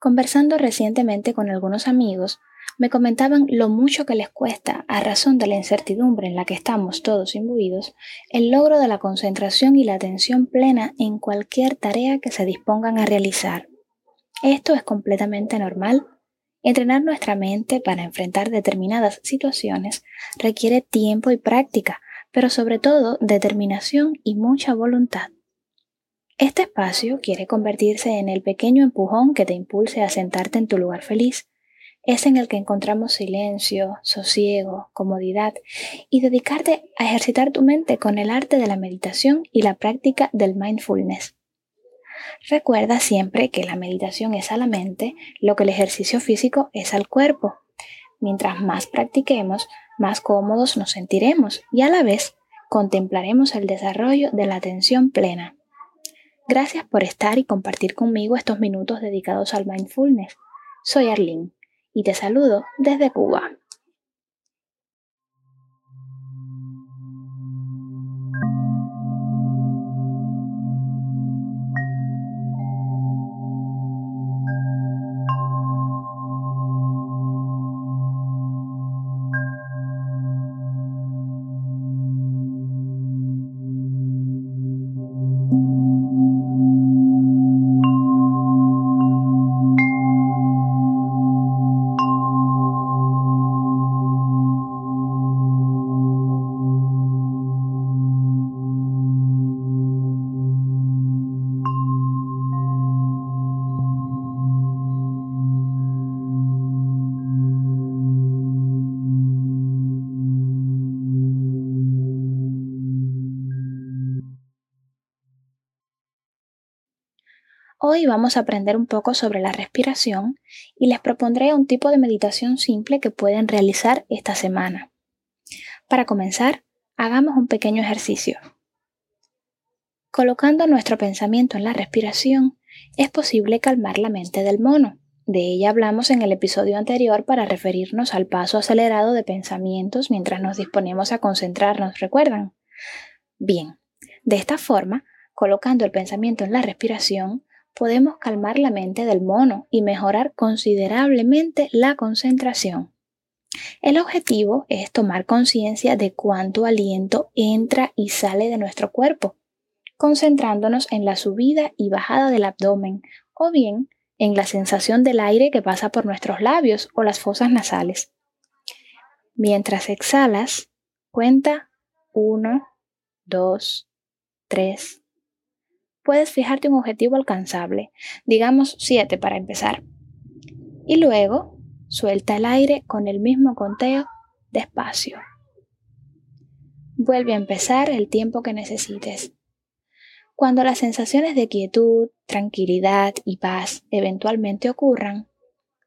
Conversando recientemente con algunos amigos, me comentaban lo mucho que les cuesta, a razón de la incertidumbre en la que estamos todos imbuidos, el logro de la concentración y la atención plena en cualquier tarea que se dispongan a realizar. Esto es completamente normal. Entrenar nuestra mente para enfrentar determinadas situaciones requiere tiempo y práctica, pero sobre todo determinación y mucha voluntad. Este espacio quiere convertirse en el pequeño empujón que te impulse a sentarte en tu lugar feliz. Es en el que encontramos silencio, sosiego, comodidad y dedicarte a ejercitar tu mente con el arte de la meditación y la práctica del mindfulness. Recuerda siempre que la meditación es a la mente lo que el ejercicio físico es al cuerpo. Mientras más practiquemos, más cómodos nos sentiremos y a la vez contemplaremos el desarrollo de la atención plena. Gracias por estar y compartir conmigo estos minutos dedicados al mindfulness. Soy Arlene y te saludo desde Cuba. Hoy vamos a aprender un poco sobre la respiración y les propondré un tipo de meditación simple que pueden realizar esta semana. Para comenzar, hagamos un pequeño ejercicio. Colocando nuestro pensamiento en la respiración, es posible calmar la mente del mono. De ella hablamos en el episodio anterior para referirnos al paso acelerado de pensamientos mientras nos disponemos a concentrarnos, ¿recuerdan? Bien, de esta forma, colocando el pensamiento en la respiración, podemos calmar la mente del mono y mejorar considerablemente la concentración. El objetivo es tomar conciencia de cuánto aliento entra y sale de nuestro cuerpo, concentrándonos en la subida y bajada del abdomen o bien en la sensación del aire que pasa por nuestros labios o las fosas nasales. Mientras exhalas, cuenta 1, 2, 3, puedes fijarte un objetivo alcanzable, digamos 7 para empezar. Y luego suelta el aire con el mismo conteo despacio. Vuelve a empezar el tiempo que necesites. Cuando las sensaciones de quietud, tranquilidad y paz eventualmente ocurran,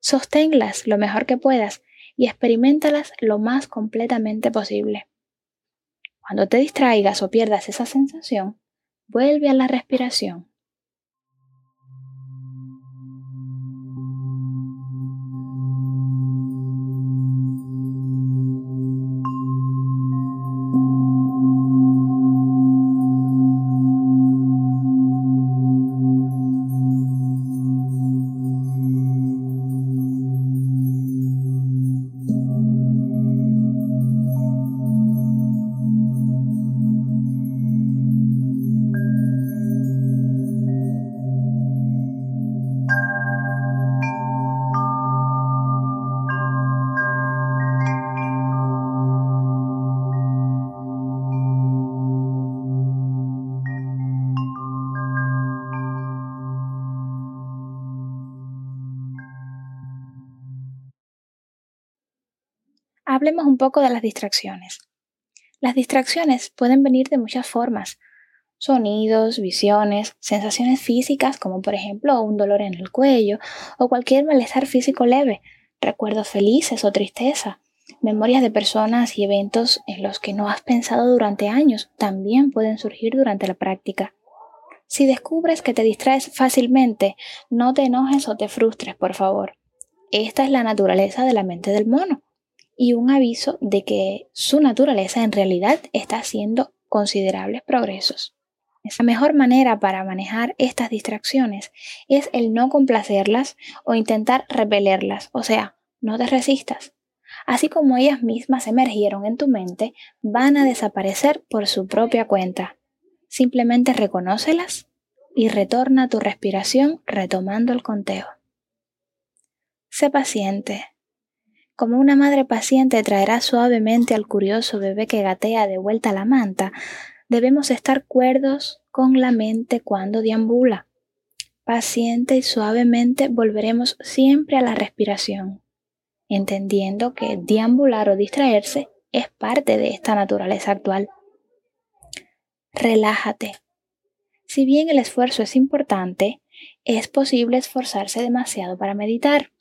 sosténlas lo mejor que puedas y experimentalas lo más completamente posible. Cuando te distraigas o pierdas esa sensación, Vuelve a la respiración. Hablemos un poco de las distracciones. Las distracciones pueden venir de muchas formas. Sonidos, visiones, sensaciones físicas como por ejemplo un dolor en el cuello o cualquier malestar físico leve, recuerdos felices o tristeza, memorias de personas y eventos en los que no has pensado durante años también pueden surgir durante la práctica. Si descubres que te distraes fácilmente, no te enojes o te frustres, por favor. Esta es la naturaleza de la mente del mono y un aviso de que su naturaleza en realidad está haciendo considerables progresos. La mejor manera para manejar estas distracciones es el no complacerlas o intentar repelerlas, o sea, no te resistas. Así como ellas mismas emergieron en tu mente, van a desaparecer por su propia cuenta. Simplemente reconócelas y retorna tu respiración retomando el conteo. Sé paciente. Como una madre paciente traerá suavemente al curioso bebé que gatea de vuelta a la manta, debemos estar cuerdos con la mente cuando deambula. Paciente y suavemente volveremos siempre a la respiración, entendiendo que deambular o distraerse es parte de esta naturaleza actual. Relájate. Si bien el esfuerzo es importante, es posible esforzarse demasiado para meditar.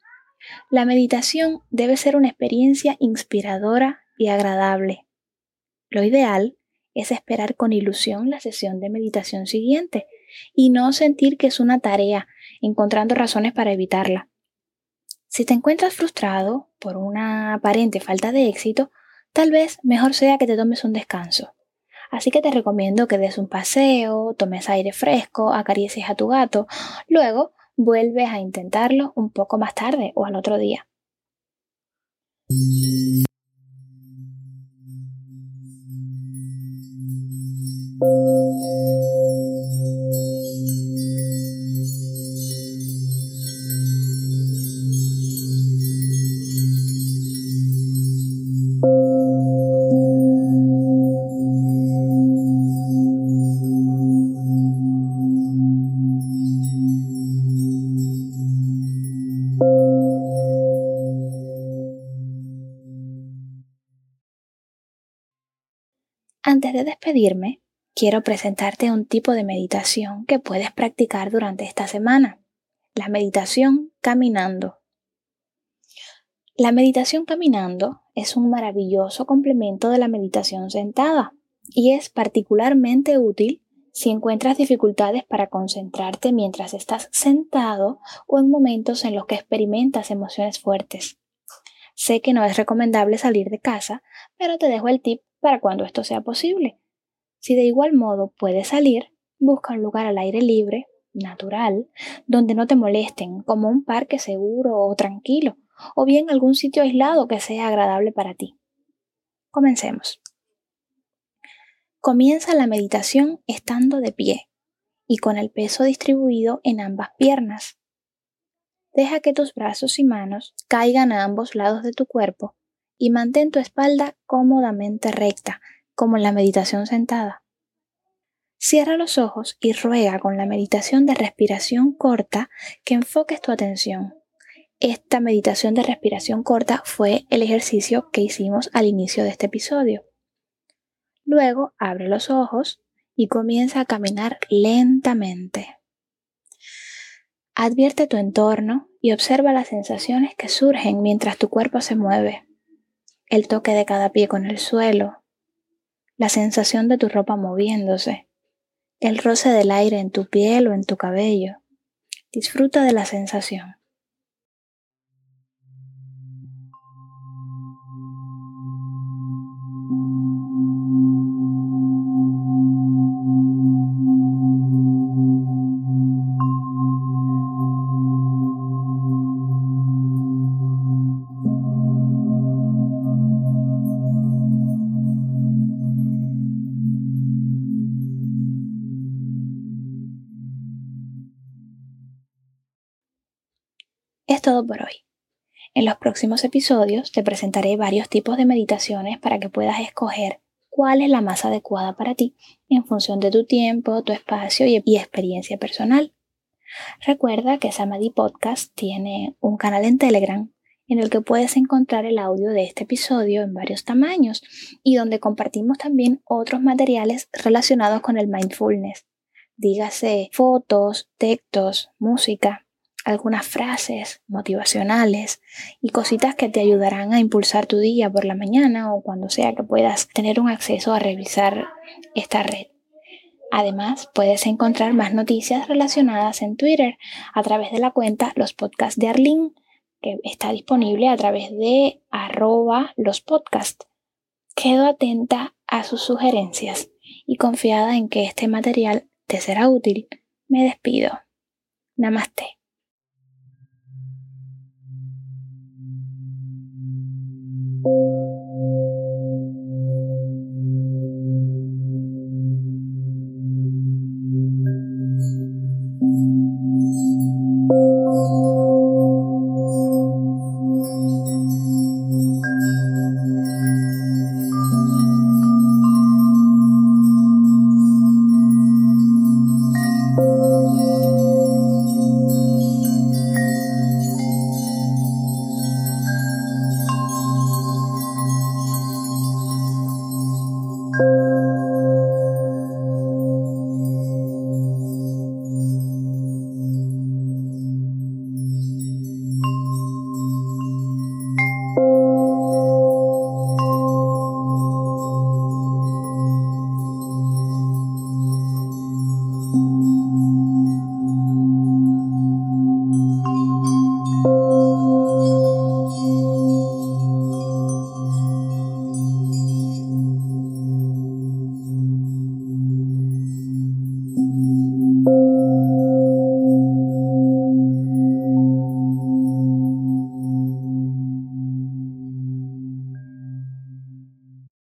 La meditación debe ser una experiencia inspiradora y agradable. Lo ideal es esperar con ilusión la sesión de meditación siguiente y no sentir que es una tarea, encontrando razones para evitarla. Si te encuentras frustrado por una aparente falta de éxito, tal vez mejor sea que te tomes un descanso. Así que te recomiendo que des un paseo, tomes aire fresco, acaricies a tu gato, luego vuelves a intentarlo un poco más tarde o al otro día. Antes de despedirme, quiero presentarte un tipo de meditación que puedes practicar durante esta semana. La meditación caminando. La meditación caminando es un maravilloso complemento de la meditación sentada y es particularmente útil si encuentras dificultades para concentrarte mientras estás sentado o en momentos en los que experimentas emociones fuertes. Sé que no es recomendable salir de casa, pero te dejo el tip para cuando esto sea posible. Si de igual modo puedes salir, busca un lugar al aire libre, natural, donde no te molesten, como un parque seguro o tranquilo, o bien algún sitio aislado que sea agradable para ti. Comencemos. Comienza la meditación estando de pie y con el peso distribuido en ambas piernas. Deja que tus brazos y manos caigan a ambos lados de tu cuerpo y mantén tu espalda cómodamente recta, como en la meditación sentada. Cierra los ojos y ruega con la meditación de respiración corta que enfoques tu atención. Esta meditación de respiración corta fue el ejercicio que hicimos al inicio de este episodio. Luego abre los ojos y comienza a caminar lentamente. Advierte tu entorno y observa las sensaciones que surgen mientras tu cuerpo se mueve el toque de cada pie con el suelo, la sensación de tu ropa moviéndose, el roce del aire en tu piel o en tu cabello. Disfruta de la sensación. Todo por hoy. En los próximos episodios te presentaré varios tipos de meditaciones para que puedas escoger cuál es la más adecuada para ti en función de tu tiempo, tu espacio y, experiencia personal. Recuerda que Samadhi Podcast tiene un canal en Telegram en el que puedes encontrar el audio de este episodio en varios tamaños y donde compartimos también otros materiales relacionados con el mindfulness. Dígase fotos, textos, música algunas frases motivacionales y cositas que te ayudarán a impulsar tu día por la mañana o cuando sea que puedas tener un acceso a revisar esta red. Además, puedes encontrar más noticias relacionadas en Twitter a través de la cuenta Los Podcasts de Arlene, que está disponible a través de arroba los podcasts. Quedo atenta a sus sugerencias y confiada en que este material te será útil, me despido. Namaste.